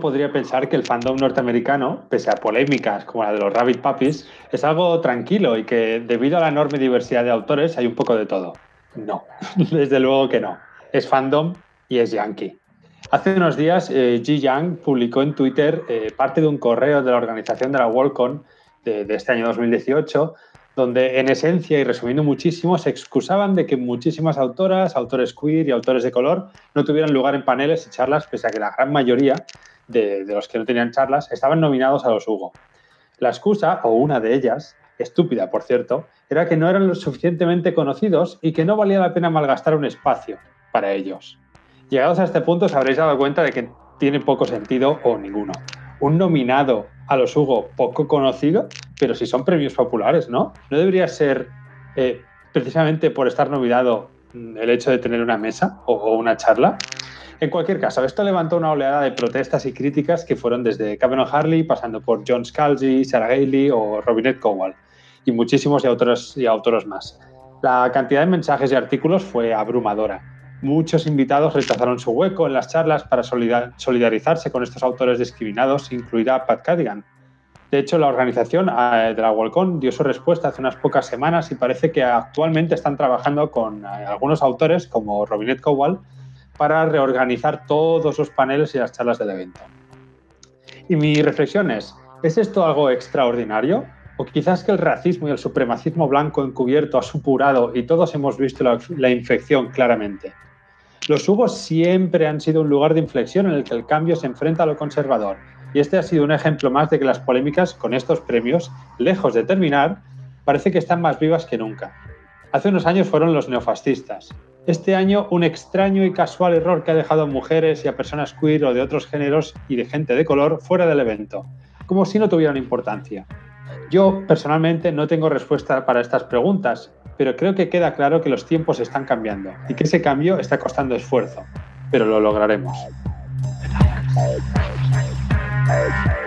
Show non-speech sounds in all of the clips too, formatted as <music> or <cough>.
podría pensar que el fandom norteamericano, pese a polémicas como la de los Rabbit Puppies, es algo tranquilo y que debido a la enorme diversidad de autores hay un poco de todo. No, <laughs> desde luego que no. Es fandom y es yankee. Hace unos días, eh, Ji Yang publicó en Twitter eh, parte de un correo de la organización de la Worldcon de este año 2018 donde en esencia y resumiendo muchísimo se excusaban de que muchísimas autoras, autores queer y autores de color no tuvieran lugar en paneles y charlas, pese a que la gran mayoría de, los que no tenían charlas estaban nominados a los Hugo. La excusa, o una de ellas, estúpida por cierto, era que no eran lo suficientemente conocidos y que no valía la pena malgastar un espacio para ellos. Llegados a este punto os habréis dado cuenta de que tiene poco sentido o ninguno. Un nominado a los Hugo poco conocido, pero si son premios populares, ¿no? ¿No debería ser eh, precisamente por estar nominado mm, el hecho de tener una mesa o, una charla? En cualquier caso, esto levantó una oleada de protestas y críticas que fueron desde Kevin Harley, pasando por John Scalzi, Sarah Gailey o Robinette Cowell, y muchísimos y autores, y autores más. La cantidad de mensajes y artículos fue abrumadora. Muchos invitados rechazaron su hueco en las charlas para solidarizarse con estos autores discriminados, incluida Pat Cadigan. De hecho, la organización eh, de la Walcon dio su respuesta hace unas pocas semanas y parece que actualmente están trabajando con eh, algunos autores, como Robinette Cowell, para reorganizar todos los paneles y las charlas del evento. Y mi reflexión es, ¿es esto algo extraordinario? ¿O quizás que el racismo y el supremacismo blanco encubierto ha supurado y todos hemos visto la infección claramente? Los Hugos siempre han sido un lugar de inflexión en el que el cambio se enfrenta a lo conservador, y este ha sido un ejemplo más de que las polémicas con estos premios, lejos de terminar, parece que están más vivas que nunca. Hace unos años fueron los neofascistas. Este año, un extraño y casual error que ha dejado a mujeres y a personas queer o de otros géneros y de gente de color fuera del evento, como si no tuvieran importancia. Yo personalmente no tengo respuesta para estas preguntas, pero creo que queda claro que los tiempos están cambiando y que ese cambio está costando esfuerzo, pero lo lograremos. Thank.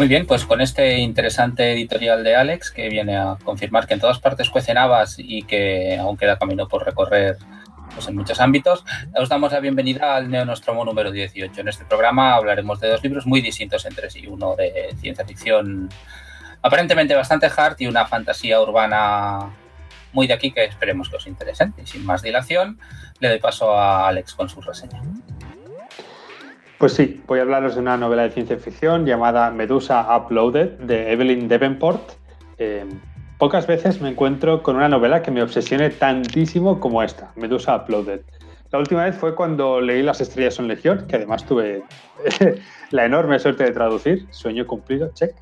Muy bien, pues con este interesante editorial de Alex que viene a confirmar que en todas partes cuecen habas y que aún queda camino por recorrer pues, en muchos ámbitos, os damos la bienvenida al Neonostromo número 18. En este programa hablaremos de dos libros muy distintos entre sí, uno de ciencia ficción aparentemente bastante hard y una fantasía urbana muy de aquí que esperemos que os interese. Y sin más dilación, le doy paso a Alex con su reseña. Pues sí, voy a hablaros de una novela de ciencia ficción llamada Medusa Uploaded de Evelyn Davenport. Eh, pocas veces me encuentro con una novela que me obsesione tantísimo como esta, Medusa Uploaded. La última vez fue cuando leí Las estrellas son legión, que además tuve <laughs> la enorme suerte de traducir, sueño cumplido, check.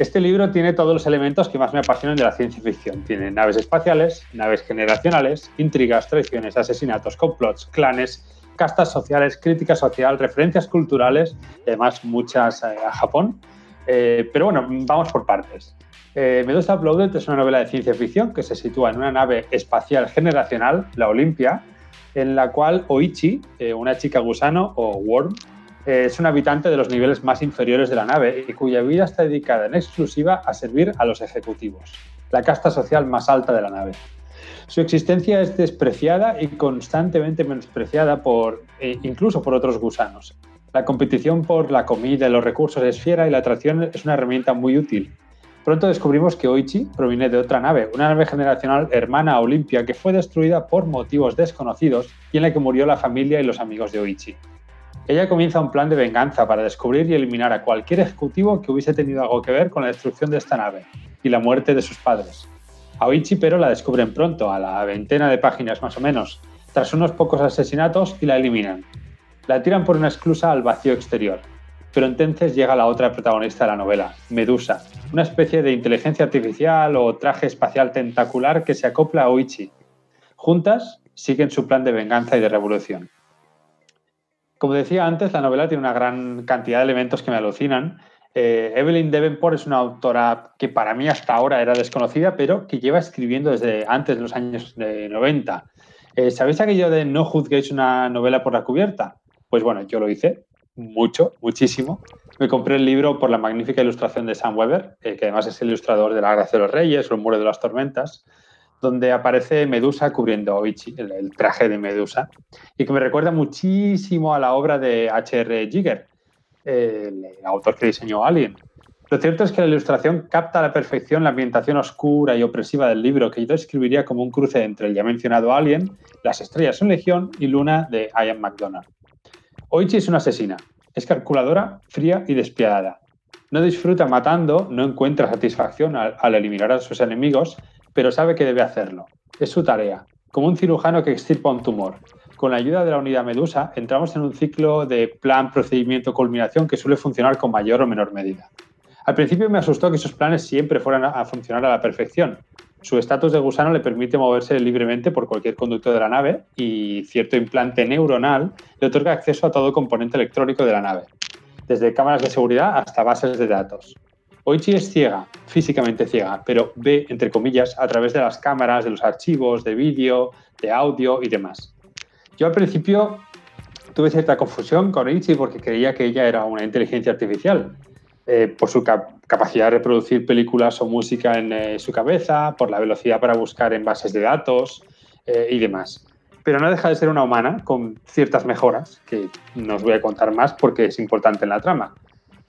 Este libro tiene todos los elementos que más me apasionan de la ciencia ficción. Tiene naves espaciales, naves generacionales, intrigas, traiciones, asesinatos, complots, clanes, castas sociales, crítica social, referencias culturales además muchas eh, a Japón. Eh, pero bueno, vamos por partes. Eh, Medusa Uploaded es una novela de ciencia ficción que se sitúa en una nave espacial generacional, la Olimpia, en la cual Oichi, una chica gusano o Worm, es un habitante de los niveles más inferiores de la nave y cuya vida está dedicada en exclusiva a servir a los ejecutivos, la casta social más alta de la nave. Su existencia es despreciada y constantemente menospreciada por, e incluso por otros gusanos. La competición por la comida y los recursos es fiera y la atracción es una herramienta muy útil. Pronto descubrimos que Oichi proviene de otra nave, una nave generacional hermana a Olimpia que fue destruida por motivos desconocidos y en la que murió la familia y los amigos de Oichi. Ella comienza un plan de venganza para descubrir y eliminar a cualquier ejecutivo que hubiese tenido algo que ver con la destrucción de esta nave y la muerte de sus padres. Aoichi pero la descubren pronto, a la veintena de páginas más o menos, tras unos pocos asesinatos y la eliminan. La tiran por una esclusa al vacío exterior. Pero entonces llega la otra protagonista de la novela, Medusa, una especie de inteligencia artificial o traje espacial tentacular que se acopla a Oichi. Juntas siguen su plan de venganza y de revolución. Como decía antes, la novela tiene una gran cantidad de elementos que me alucinan. Eh, Evelyn Devenport es una autora que para mí hasta ahora era desconocida, pero que lleva escribiendo desde antes de los años 90. Eh, ¿Sabéis aquello de no juzguéis una novela por la cubierta? Pues bueno, yo lo hice mucho, muchísimo. Me compré el libro por la magnífica ilustración de Sam Weber, eh, que además es el ilustrador de La Gracia de los Reyes o El Muro de las Tormentas donde aparece Medusa cubriendo Oichi, el, traje de Medusa, y que me recuerda muchísimo a la obra de H.R. Giger, el, autor que diseñó Alien. Lo cierto es que la ilustración capta a la perfección la ambientación oscura y opresiva del libro, que yo describiría como un cruce entre el ya mencionado Alien, Las estrellas son legión y Luna de Ian McDonald. Oichi es una asesina, es calculadora, fría y despiadada. No disfruta matando, no encuentra satisfacción al eliminar a sus enemigos pero sabe que debe hacerlo. Es su tarea, como un cirujano que extirpa un tumor. Con la ayuda de la unidad Medusa, entramos en un ciclo de plan, procedimiento, culminación que suele funcionar con mayor o menor medida. Al principio me asustó que esos planes siempre fueran a funcionar a la perfección. Su estatus de gusano le permite moverse libremente por cualquier conducto de la nave y cierto implante neuronal le otorga acceso a todo componente electrónico de la nave, desde cámaras de seguridad hasta bases de datos. Oichi es ciega, físicamente ciega, pero ve, entre comillas, a través de las cámaras, de los archivos, de vídeo, de audio y demás. Yo al principio tuve cierta confusión con Oichi porque creía que ella era una inteligencia artificial, eh, por su capacidad de reproducir películas o música en eh, su cabeza, por la velocidad para buscar en bases de datos eh, y demás. Pero no deja de ser una humana con ciertas mejoras que no os voy a contar más porque es importante en la trama.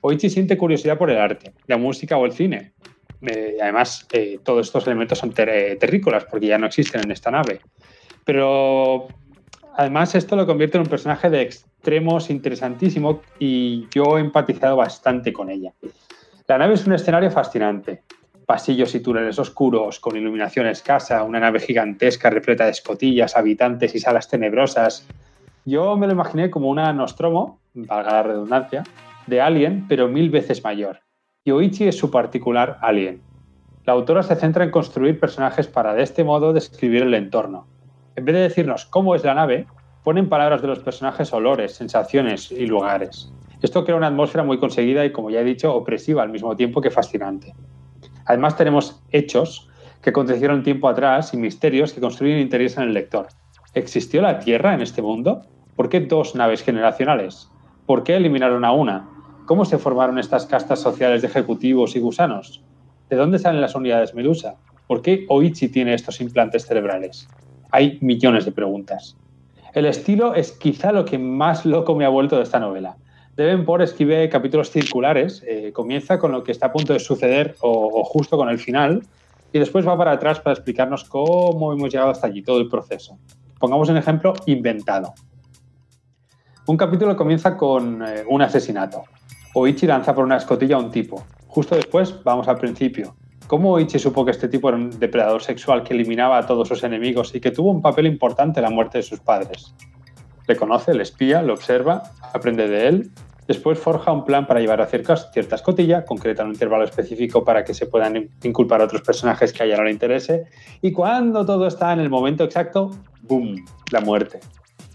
Oichi siente curiosidad por el arte, la música o el cine. Eh, además, eh, todos estos elementos son terrícolas porque ya no existen en esta nave. Pero además esto lo convierte en un personaje de extremos interesantísimo y yo he empatizado bastante con ella. La nave es un escenario fascinante. Pasillos y túneles oscuros con iluminación escasa, una nave gigantesca repleta de escotillas, habitantes y salas tenebrosas. Yo me lo imaginé como una Nostromo, valga la redundancia, de Alien, pero mil veces mayor. Yoichi es su particular Alien. La autora se centra en construir personajes para de este modo describir el entorno. En vez de decirnos cómo es la nave, ponen palabras de los personajes olores, sensaciones y lugares. Esto crea una atmósfera muy conseguida y, como ya he dicho, opresiva al mismo tiempo que fascinante. Además tenemos hechos que acontecieron tiempo atrás y misterios que construyen interés en el lector. ¿Existió la Tierra en este mundo? ¿Por qué dos naves generacionales? ¿Por qué eliminaron a una? ¿Cómo se formaron estas castas sociales de ejecutivos y gusanos? ¿De dónde salen las unidades Medusa? ¿Por qué Oichi tiene estos implantes cerebrales? Hay millones de preguntas. El estilo es quizá lo que más loco me ha vuelto de esta novela. por escribe capítulos circulares, eh, comienza con lo que está a punto de suceder o, o justo con el final, y después va para atrás para explicarnos cómo hemos llegado hasta allí, todo el proceso. Pongamos un ejemplo inventado. Un capítulo comienza con eh, un asesinato. Oichi lanza por una escotilla a un tipo. Justo después vamos al principio. ¿Cómo Oichi supo que este tipo era un depredador sexual que eliminaba a todos sus enemigos y que tuvo un papel importante en la muerte de sus padres? Le conoce, le espía, lo observa, aprende de él. Después forja un plan para llevar a cierta escotilla, concreta un intervalo específico para que se puedan inculpar a otros personajes que a ella no le interese. Y cuando todo está en el momento exacto, ¡boom! La muerte.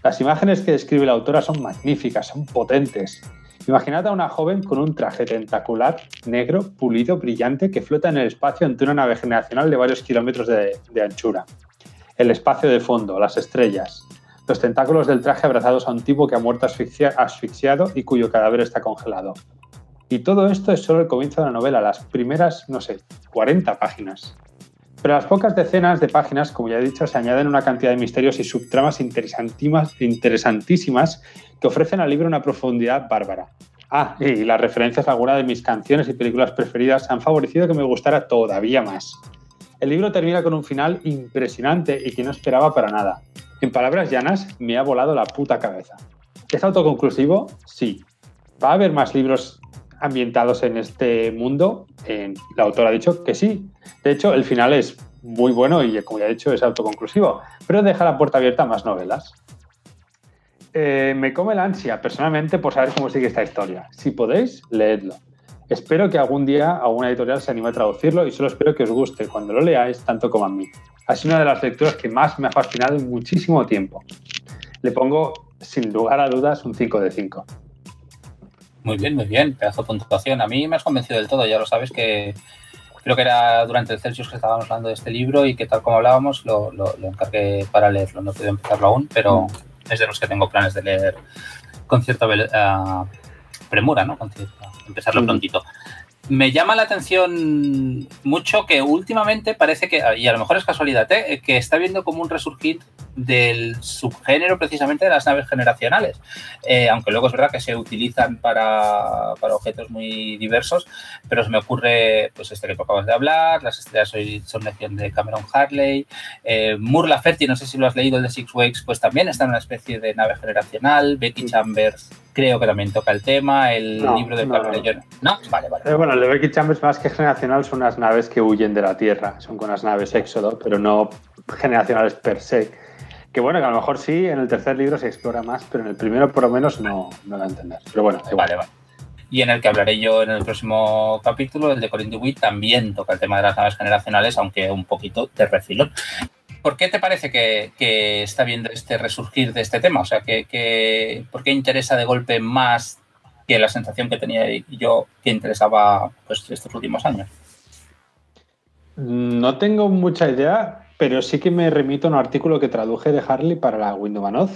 Las imágenes que describe la autora son magníficas, son potentes. Imaginad a una joven con un traje tentacular, negro, pulido, brillante, que flota en el espacio ante una nave generacional de varios kilómetros de, anchura. El espacio de fondo, las estrellas, los tentáculos del traje abrazados a un tipo que ha muerto asfixiado y cuyo cadáver está congelado. Y todo esto es solo el comienzo de la novela, las primeras, no sé, 40 páginas. Pero las pocas decenas de páginas, como ya he dicho, se añaden una cantidad de misterios y subtramas interesantísimas que ofrecen al libro una profundidad bárbara. Ah, y las referencias a alguna de mis canciones y películas preferidas han favorecido que me gustara todavía más. El libro termina con un final impresionante y que no esperaba para nada. En palabras llanas, me ha volado la puta cabeza. ¿Es autoconclusivo? Sí. ¿Va a haber más libros ambientados en este mundo? la autora ha dicho que sí. De hecho, el final es muy bueno y, como ya he dicho, es autoconclusivo, pero deja la puerta abierta a más novelas. Eh, me come la ansia, personalmente, por saber cómo sigue esta historia. Si podéis, leedlo. Espero que algún día alguna editorial se anime a traducirlo y solo espero que os guste cuando lo leáis tanto como a mí. Ha sido una de las lecturas que más me ha fascinado en muchísimo tiempo. Le pongo, sin lugar a dudas, un 5 de 5. Muy bien, muy bien. Pedazo de puntuación. A mí me has convencido del todo. Ya lo sabes que creo que era durante el Celsius que estábamos hablando de este libro y que tal como hablábamos lo, encargué para leerlo. No he podido empezarlo aún, pero es de los que tengo planes de leer con cierta uh, premura, ¿no? Con empezarlo prontito. Me llama la atención mucho que últimamente parece que, y a lo mejor es casualidad, ¿eh? que está viendo como un resurgir del subgénero precisamente de las naves generacionales. Eh, aunque luego es verdad que se utilizan para, objetos muy diversos, pero se me ocurre pues este que acabas de hablar, las estrellas son lección de Cameron Harley, eh, Moore Laferty, no sé si lo has leído, el de Six Wakes, pues también está en una especie de nave generacional, Becky Chambers creo que también toca el tema, el libro de no, no. vale, vale. Eh, bueno, el de Becky Chambers más que generacional son unas naves que huyen de la Tierra, son con unas naves éxodo, pero no generacionales per se que bueno, que a lo mejor sí, en el tercer libro se explora más, pero en el primero por lo menos no, no lo entender. Pero bueno, Vale, vale. Y en el que hablaré yo en el próximo capítulo, el de Corinne DeWitt, también toca el tema de las naves generacionales, aunque un poquito de refilón. ¿Por qué te parece que, está viendo este resurgir de este tema? O sea, que, ¿por qué interesa de golpe más que la sensación que tenía yo que interesaba pues, estos últimos años? No tengo mucha idea, pero sí que me remito a un artículo que traduje de Harley para la Windows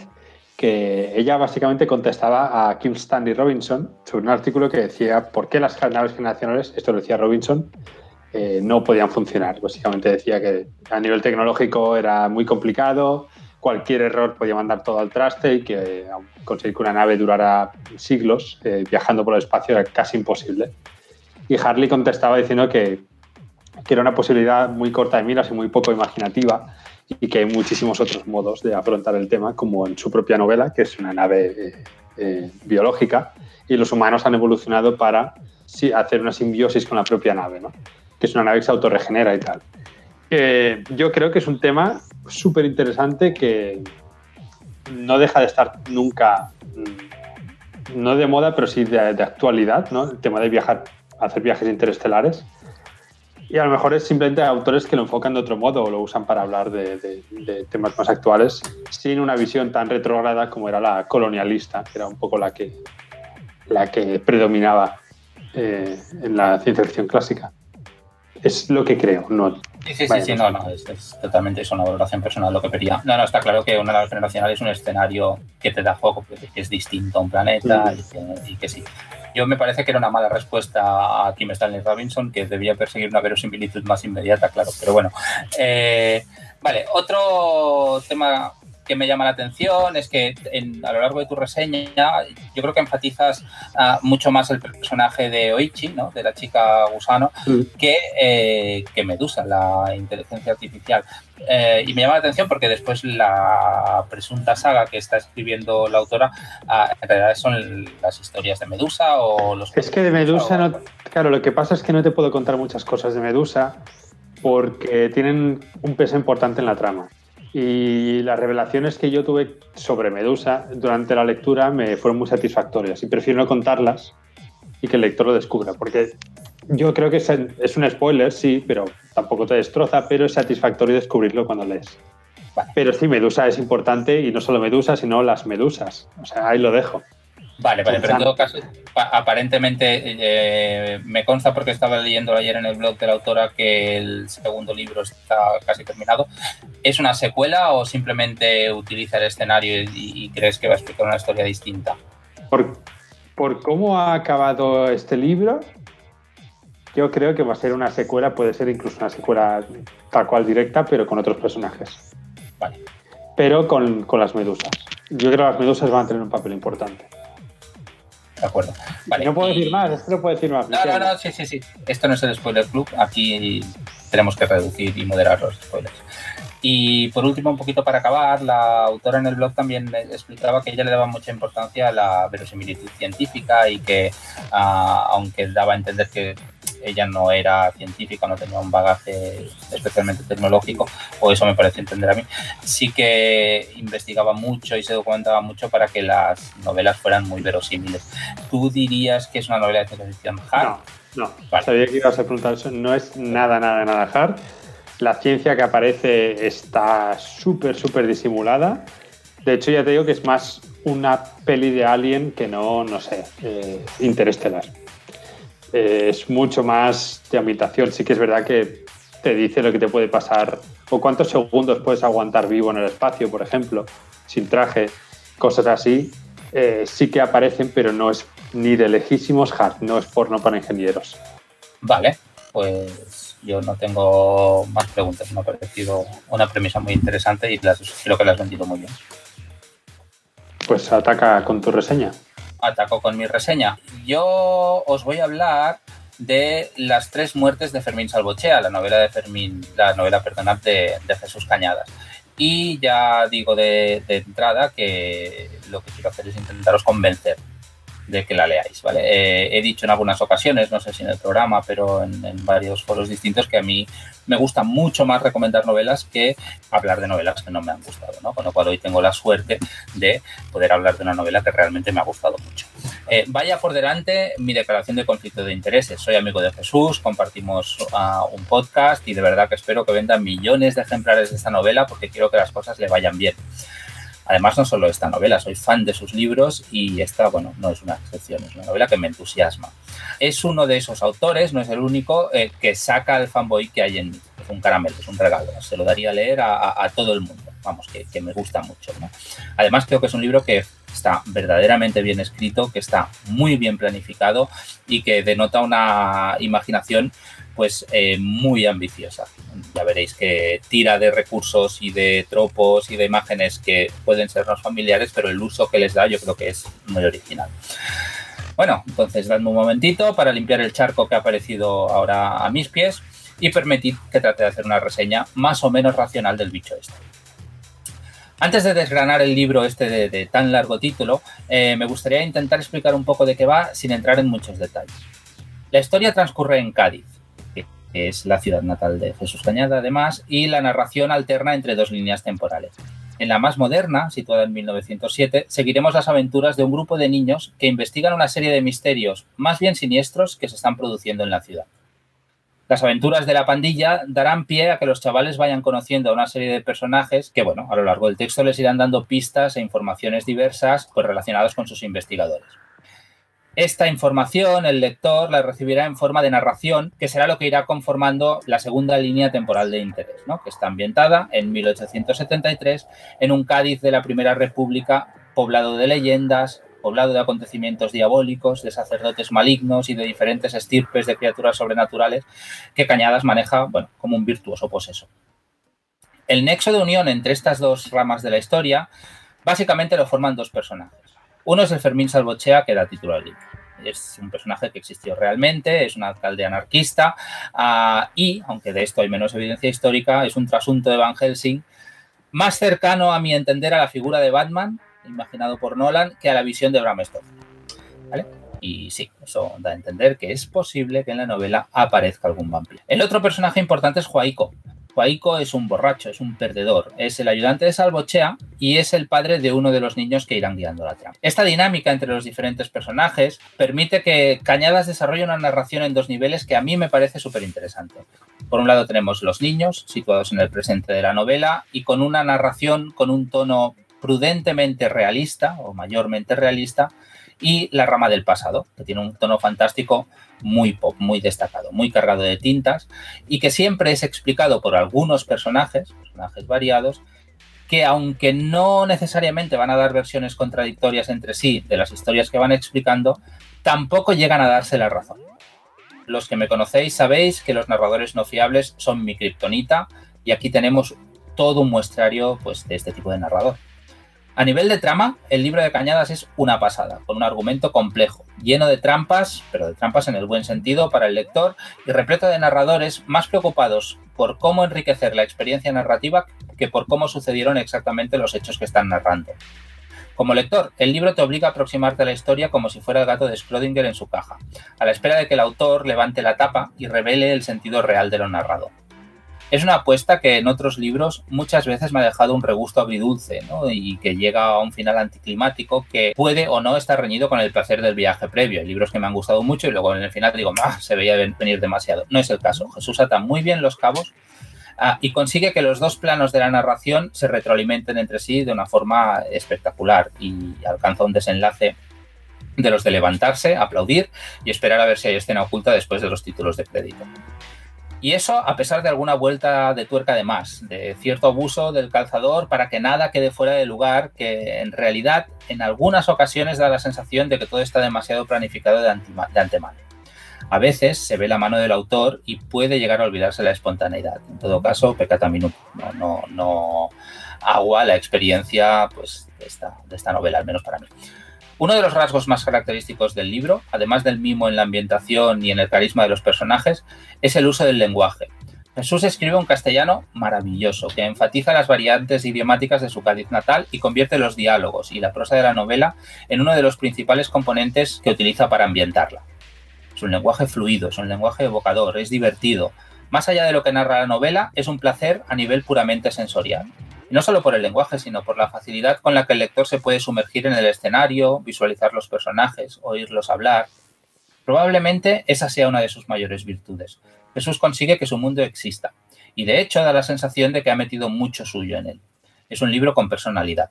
que ella básicamente contestaba a Kim Stanley Robinson sobre un artículo que decía por qué las naves generacionales, esto lo decía Robinson, eh, no podían funcionar. Básicamente decía que a nivel tecnológico era muy complicado, cualquier error podía mandar todo al traste y que conseguir que una nave durara siglos eh, viajando por el espacio era casi imposible. Y Harley contestaba diciendo que que era una posibilidad muy corta de miras y muy poco imaginativa y que hay muchísimos otros modos de afrontar el tema, como en su propia novela, que es una nave eh, eh, biológica, y los humanos han evolucionado para hacer una simbiosis con la propia nave, que es una nave que se autorregenera y tal. yo creo que es un tema súper interesante que no deja de estar nunca, mm, no de moda, pero sí de, de actualidad, ¿no? el tema de viajar, hacer viajes interestelares y a lo mejor es simplemente autores que lo enfocan de otro modo o lo usan para hablar de, temas más actuales sin una visión tan retrógrada como era la colonialista, que era un poco la que, la que predominaba eh, en la ciencia ficción clásica. Es lo que creo, no. Sí, sí, sí, no, no, es, totalmente es una valoración personal lo que quería. No, no, está claro que una nave generacional es un escenario que te da juego, que es distinto a un planeta mm. y que sí. Yo me parece que era una mala respuesta a Kim Stanley Robinson, que debía perseguir una verosimilitud más inmediata, claro, pero bueno. Eh, vale, otro tema que me llama la atención es que a lo largo de tu reseña yo creo que enfatizas ah, mucho más el personaje de Oichi, ¿no? de la chica gusano, mm. que, eh, que Medusa, la inteligencia artificial. Eh, y me llama la atención porque después la presunta saga que está escribiendo la autora, ah, en realidad son las historias de Medusa o los... Es que de Medusa, no, claro, lo que pasa es que no te puedo contar muchas cosas de Medusa porque tienen un peso importante en la trama. Y las revelaciones que yo tuve sobre Medusa durante la lectura me fueron muy satisfactorias y prefiero no contarlas y que el lector lo descubra, porque yo creo que es, un spoiler, sí, pero tampoco te destroza, pero es satisfactorio descubrirlo cuando lees. Pero sí, Medusa es importante y no solo Medusa, sino las medusas. O sea, ahí lo dejo. Vale, vale, pero en todo caso, aparentemente eh, me consta porque estaba leyendo ayer en el blog de la autora que el segundo libro está casi terminado. ¿Es una secuela o simplemente utiliza el escenario y, crees que va a explicar una historia distinta? Por, por, cómo ha acabado este libro, yo creo que va a ser una secuela, puede ser incluso una secuela tal cual directa, pero con otros personajes. Vale. Pero con, con las medusas. Yo creo que las medusas van a tener un papel importante. De acuerdo. no puedo decir más, esto no puedo decir más. No, no, no, sí, sí, sí. Esto no es el spoiler club. Aquí tenemos que reducir y moderar los spoilers. Y por último, un poquito para acabar, la autora en el blog también explicaba que ella le daba mucha importancia a la verosimilitud científica y que, ah, aunque daba a entender que ella no era científica, no tenía un bagaje especialmente tecnológico, o eso me parece entender a mí, sí que investigaba mucho y se documentaba mucho para que las novelas fueran muy verosímiles. ¿Tú dirías que es una novela de ciencia ficción hard? No, no. Sabía que ibas a preguntar eso. No es nada, nada, nada hard. La ciencia que aparece está súper, súper disimulada. De hecho, ya te digo que es más una peli de Alien que no, no sé, eh, interestelar. Eh, es mucho más de habitación. Sí que es verdad que te dice lo que te puede pasar o cuántos segundos puedes aguantar vivo en el espacio, por ejemplo, sin traje, cosas así. Eh, sí que aparecen, pero no es ni de lejísimos hard, no es porno para ingenieros. Vale, pues yo no tengo más preguntas. Me ha parecido una premisa muy interesante y las, creo que la has vendido muy bien. Pues ataca con tu reseña ataco con mi reseña. Yo os voy a hablar de las tres muertes de Fermín Salvochea, la novela de Fermín, la novela, perdonad, de, Jesús Cañadas. Y ya digo de, entrada que lo que quiero hacer es intentaros convencer de que la leáis, ¿vale? Eh, he dicho en algunas ocasiones, no sé si en el programa, pero en, varios foros distintos, que a mí me gusta mucho más recomendar novelas que hablar de novelas que no me han gustado, ¿no? Con lo cual hoy tengo la suerte de poder hablar de una novela que realmente me ha gustado mucho. Eh, vaya por delante mi declaración de conflicto de intereses. Soy amigo de Jesús, compartimos uh, un podcast y de verdad que espero que vendan millones de ejemplares de esta novela porque quiero que las cosas le vayan bien. Además, no solo esta novela, soy fan de sus libros y esta, bueno, no es una excepción, es una novela que me entusiasma. Es uno de esos autores, no es el único, eh, que saca el fanboy que hay en mí. Es un caramelo, es un regalo. Se lo daría a leer a, todo el mundo. Vamos, que, me gusta mucho. Además, creo que es un libro que está verdaderamente bien escrito, que está muy bien planificado y que denota una imaginación pues eh, muy ambiciosa. Ya veréis que tira de recursos y de tropos y de imágenes que pueden sernos familiares, pero el uso que les da yo creo que es muy original. Bueno, entonces dadme un momentito para limpiar el charco que ha aparecido ahora a mis pies y permitid que trate de hacer una reseña más o menos racional del bicho este. Antes de desgranar el libro este de, tan largo título, eh, me gustaría intentar explicar un poco de qué va sin entrar en muchos detalles. La historia transcurre en Cádiz, es la ciudad natal de Jesús Cañada además, y la narración alterna entre dos líneas temporales. En la más moderna, situada en 1907, seguiremos las aventuras de un grupo de niños que investigan una serie de misterios más bien siniestros que se están produciendo en la ciudad. Las aventuras de la pandilla darán pie a que los chavales vayan conociendo a una serie de personajes que, bueno, a lo largo del texto les irán dando pistas e informaciones diversas pues, relacionadas con sus investigadores. Esta información el lector la recibirá en forma de narración, que será lo que irá conformando la segunda línea temporal de interés, ¿no? que está ambientada en 1873 en un Cádiz de la Primera República poblado de leyendas, poblado de acontecimientos diabólicos, de sacerdotes malignos y de diferentes estirpes de criaturas sobrenaturales que Cañadas maneja bueno, como un virtuoso poseso. El nexo de unión entre estas dos ramas de la historia básicamente lo forman dos personajes. Uno es el Fermín Salvochea, que da título al libro. Es un personaje que existió realmente, es un alcalde anarquista ah, y, aunque de esto hay menos evidencia histórica, es un trasunto de Van Helsing más cercano a mi entender a la figura de Batman, imaginado por Nolan, que a la visión de Bram Stoker. Y sí, eso da a entender que es posible que en la novela aparezca algún vampiro. El otro personaje importante es Juaico, Juaico es un borracho, es un perdedor, es el ayudante de Salvochea y es el padre de uno de los niños que irán guiando la trama. Esta dinámica entre los diferentes personajes permite que Cañadas desarrolle una narración en dos niveles que a mí me parece súper interesante. Por un lado tenemos los niños, situados en el presente de la novela, y con una narración con un tono prudentemente realista o mayormente realista, y La rama del pasado, que tiene un tono fantástico muy pop, muy destacado, muy cargado de tintas y que siempre es explicado por algunos personajes, personajes variados, que aunque no necesariamente van a dar versiones contradictorias entre sí de las historias que van explicando, tampoco llegan a darse la razón. Los que me conocéis sabéis que los narradores no fiables son mi kriptonita y aquí tenemos todo un muestrario pues, de este tipo de narrador. A nivel de trama, el libro de Cañadas es una pasada, con un argumento complejo, lleno de trampas, pero de trampas en el buen sentido para el lector y repleto de narradores más preocupados por cómo enriquecer la experiencia narrativa que por cómo sucedieron exactamente los hechos que están narrando. Como lector, el libro te obliga a aproximarte a la historia como si fuera el gato de Schrödinger en su caja, a la espera de que el autor levante la tapa y revele el sentido real de lo narrado. Es una apuesta que en otros libros muchas veces me ha dejado un regusto agridulce y que llega a un final anticlimático que puede o no estar reñido con el placer del viaje previo. Hay libros que me han gustado mucho y luego en el final digo, ah, se veía venir demasiado. No es el caso. Jesús ata muy bien los cabos Ah, y consigue que los dos planos de la narración se retroalimenten entre sí de una forma espectacular y alcanza un desenlace de los de levantarse, aplaudir y esperar a ver si hay escena oculta después de los títulos de crédito. Y eso a pesar de alguna vuelta de tuerca de más, de cierto abuso del calzador para que nada quede fuera de lugar, que en realidad en algunas ocasiones da la sensación de que todo está demasiado planificado de, antemano. A veces se ve la mano del autor y puede llegar a olvidarse la espontaneidad. En todo caso, pecata minuto. No, no, no agua la experiencia pues, de, esta, de esta novela, al menos para mí. Uno de los rasgos más característicos del libro, además del mimo en la ambientación y en el carisma de los personajes, es el uso del lenguaje. Jesús escribe un castellano maravilloso que enfatiza las variantes idiomáticas de su Cádiz natal y convierte los diálogos y la prosa de la novela en uno de los principales componentes que utiliza para ambientarla. Es un lenguaje fluido, es un lenguaje evocador, es divertido. Más allá de lo que narra la novela, es un placer a nivel puramente sensorial. No solo por el lenguaje, sino por la facilidad con la que el lector se puede sumergir en el escenario, visualizar los personajes, oírlos hablar. Probablemente esa sea una de sus mayores virtudes. Jesús consigue que su mundo exista, y de hecho da la sensación de que ha metido mucho suyo en él. Es un libro con personalidad.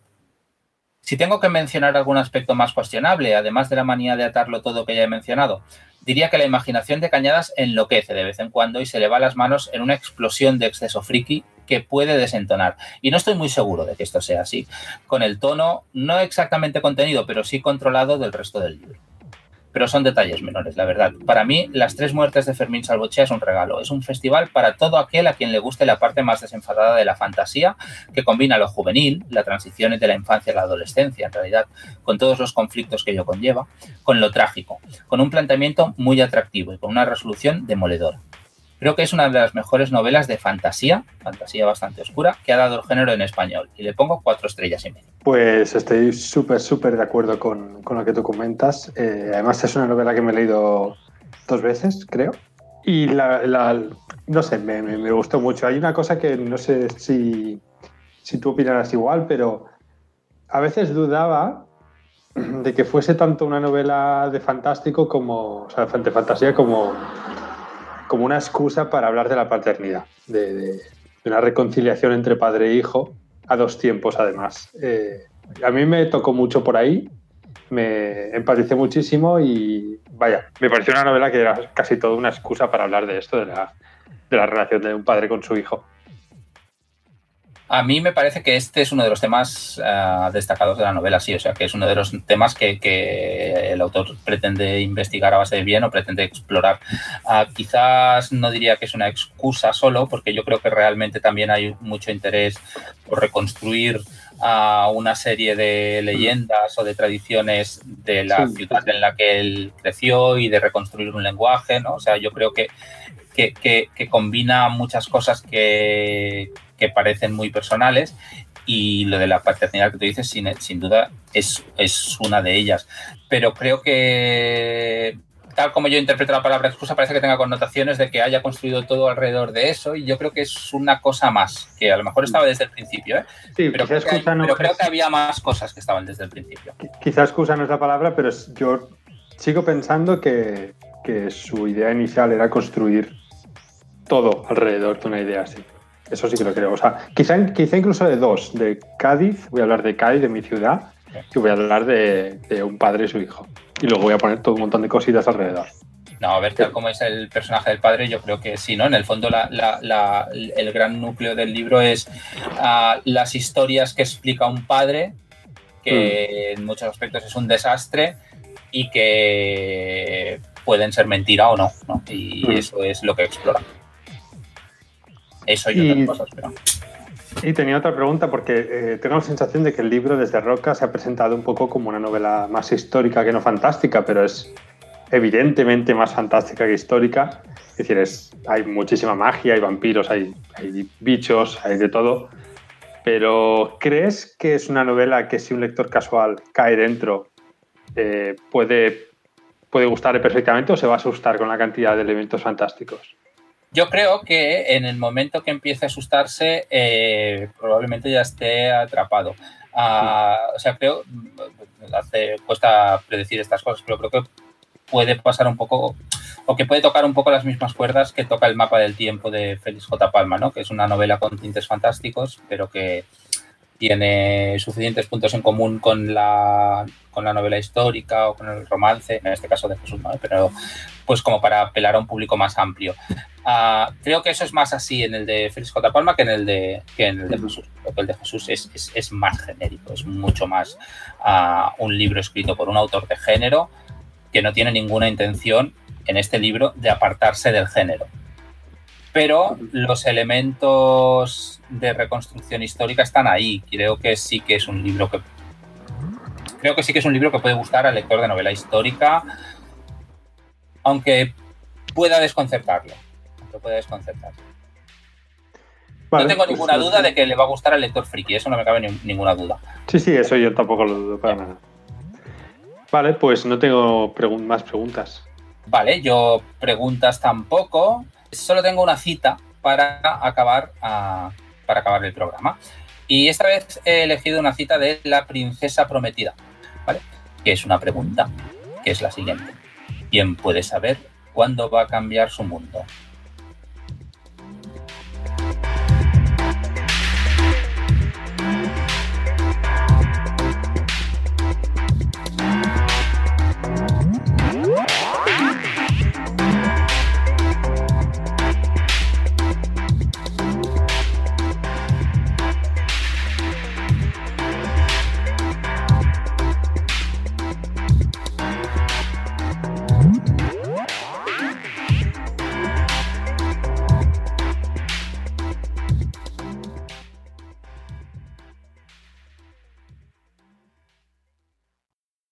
Si tengo que mencionar algún aspecto más cuestionable, además de la manía de atarlo todo que ya he mencionado, diría que la imaginación de Cañadas enloquece de vez en cuando y se le va las manos en una explosión de exceso friki que puede desentonar. Y no estoy muy seguro de que esto sea así, con el tono no exactamente contenido, pero sí controlado del resto del libro pero son detalles menores, la verdad. Para mí, Las Tres Muertes de Fermín Salvochea es un regalo. Es un festival para todo aquel a quien le guste la parte más desenfadada de la fantasía, que combina lo juvenil, la transición de la infancia a la adolescencia, en realidad, con todos los conflictos que ello conlleva, con lo trágico, con un planteamiento muy atractivo y con una resolución demoledora. Creo que es una de las mejores novelas de fantasía, fantasía bastante oscura, que ha dado el género en español. Y le pongo cuatro estrellas y medio. Pues estoy súper, súper de acuerdo con, lo que tú comentas. Eh, además es una novela que me he leído dos veces, creo. Y la, no sé, me, gustó mucho. Hay una cosa que no sé si, si tú opinarás igual, pero a veces dudaba de que fuese tanto una novela de fantástico como, o sea, de fantasía como como una excusa para hablar de la paternidad, de, una reconciliación entre padre e hijo, a dos tiempos además. Eh, a mí me tocó mucho por ahí, me empaticé muchísimo y vaya, me pareció una novela que era casi toda una excusa para hablar de esto, de la, de la relación de un padre con su hijo. A mí me parece que este es uno de los temas ah, destacados de la novela, sí, o sea, que es uno de los temas que, el autor pretende investigar a base de bien o pretende explorar. Ah, quizás no diría que es una excusa solo, porque yo creo que realmente también hay mucho interés por reconstruir a una serie de leyendas o de tradiciones de la ciudad en la que él creció y de reconstruir un lenguaje, ¿no? O sea, yo creo que, que combina muchas cosas que, que parecen muy personales y lo de la paternidad que tú dices, sin, sin duda, es, es una de ellas. Pero creo que tal como yo interpreto la palabra excusa, parece que tenga connotaciones de que haya construido todo alrededor de eso y yo creo que es una cosa más, que a lo mejor estaba desde el principio, ¿eh? Sí, pero, creo que, pero creo que había más cosas que estaban desde el principio. Quizás excusa no es la palabra, pero yo sigo pensando que, que su idea inicial era construir todo alrededor de una idea así. Eso sí que lo creo. O sea, quizá, quizá incluso de dos. De Cádiz, voy a hablar de Cádiz, de mi ciudad, y voy a hablar de, un padre y su hijo. Y luego voy a poner todo un montón de cositas alrededor. No, a ver, tal como es el personaje del padre, yo creo que sí, ¿no? En el fondo el gran núcleo del libro es ah, las historias que explica un padre, que mm. en muchos aspectos es un desastre y que pueden ser mentira o no, ¿no? Y mm. eso es lo que explora. Eso y, otras cosas, pero... Y tenía otra pregunta porque eh, tengo la sensación de que el libro desde Roca se ha presentado un poco como una novela más histórica que no fantástica, pero es evidentemente más fantástica que histórica. Es decir, es, hay muchísima magia, hay vampiros, hay, hay bichos, hay de todo. Pero ¿crees que es una novela que si un lector casual cae dentro eh, puede, puede gustarle perfectamente o se va a asustar con la cantidad de elementos fantásticos? Yo creo que en el momento que empiece a asustarse, eh, probablemente ya esté atrapado. Ah, o sea, creo, hace, cuesta predecir estas cosas, pero creo que puede pasar un poco, o que puede tocar un poco las mismas cuerdas que toca el mapa del tiempo de Félix J. Palma, ¿no? Que es una novela con tintes fantásticos, pero que tiene suficientes puntos en común con la, con la novela histórica o con el romance, en este caso de Jesús, ¿no? pero pues como para apelar a un público más amplio. Uh, creo que eso es más así en el de Félix J. Palma que en el de, que en el de Jesús. Creo que el de Jesús es, es, es más genérico, es mucho más uh, un libro escrito por un autor de género que no tiene ninguna intención en este libro de apartarse del género pero los elementos de reconstrucción histórica están ahí. Creo que sí que es un libro que creo que sí que es un libro que puede gustar al lector de novela histórica, aunque pueda desconcertarlo. Aunque pueda desconcertarlo. no tengo pues ninguna duda de que le va a gustar al lector friki, eso no me cabe ni, ninguna duda. Sí, sí, eso yo tampoco lo dudo para nada. Vale, pues no tengo más preguntas. Vale, yo preguntas tampoco solo tengo una cita para acabar, para acabar el programa. Y esta vez he elegido una cita de la princesa prometida, ¿vale? Que es una pregunta, que es la siguiente. ¿Quién puede saber cuándo va a cambiar su mundo?